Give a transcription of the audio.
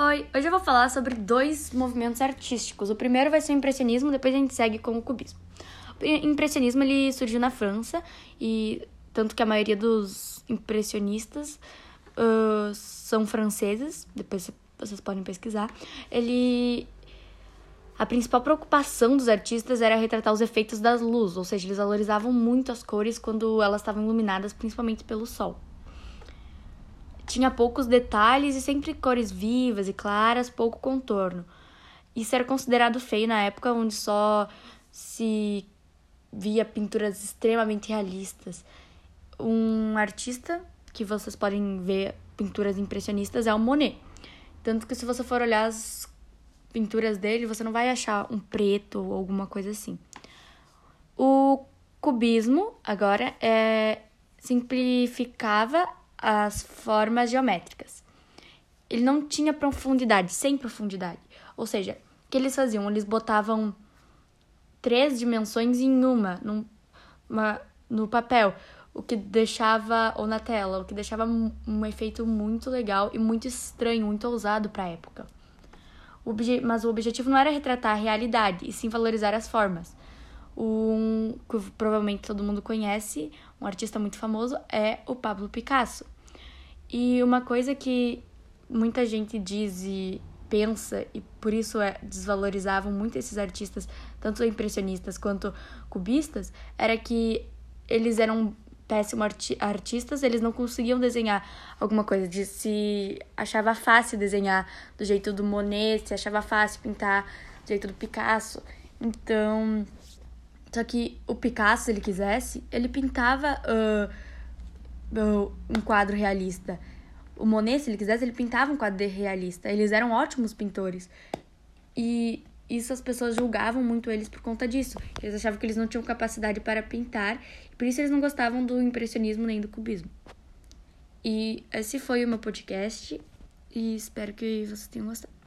Oi, hoje eu vou falar sobre dois movimentos artísticos. O primeiro vai ser o impressionismo, depois a gente segue com o cubismo. O impressionismo ele surgiu na França e tanto que a maioria dos impressionistas uh, são franceses. Depois vocês podem pesquisar. Ele a principal preocupação dos artistas era retratar os efeitos das luzes, ou seja, eles valorizavam muito as cores quando elas estavam iluminadas, principalmente pelo sol tinha poucos detalhes e sempre cores vivas e claras, pouco contorno. Isso era considerado feio na época onde só se via pinturas extremamente realistas. Um artista que vocês podem ver pinturas impressionistas é o Monet. Tanto que se você for olhar as pinturas dele, você não vai achar um preto ou alguma coisa assim. O cubismo, agora, é simplificava as formas geométricas. Ele não tinha profundidade, sem profundidade. Ou seja, o que eles faziam? Eles botavam três dimensões em uma, num, uma no papel, o que deixava, ou na tela, o que deixava um, um efeito muito legal e muito estranho, muito ousado para a época. O mas o objetivo não era retratar a realidade, e sim valorizar as formas um que provavelmente todo mundo conhece, um artista muito famoso, é o Pablo Picasso. E uma coisa que muita gente diz e pensa, e por isso é, desvalorizavam muito esses artistas, tanto impressionistas quanto cubistas, era que eles eram péssimos arti artistas, eles não conseguiam desenhar alguma coisa, de se achava fácil desenhar do jeito do Monet, se achava fácil pintar do jeito do Picasso. Então, só que o Picasso, se ele quisesse, ele pintava uh, uh, um quadro realista. O Monet, se ele quisesse, ele pintava um quadro realista. Eles eram ótimos pintores. E isso as pessoas julgavam muito eles por conta disso. Eles achavam que eles não tinham capacidade para pintar, por isso eles não gostavam do impressionismo nem do cubismo. E esse foi o meu podcast, e espero que vocês tenham gostado.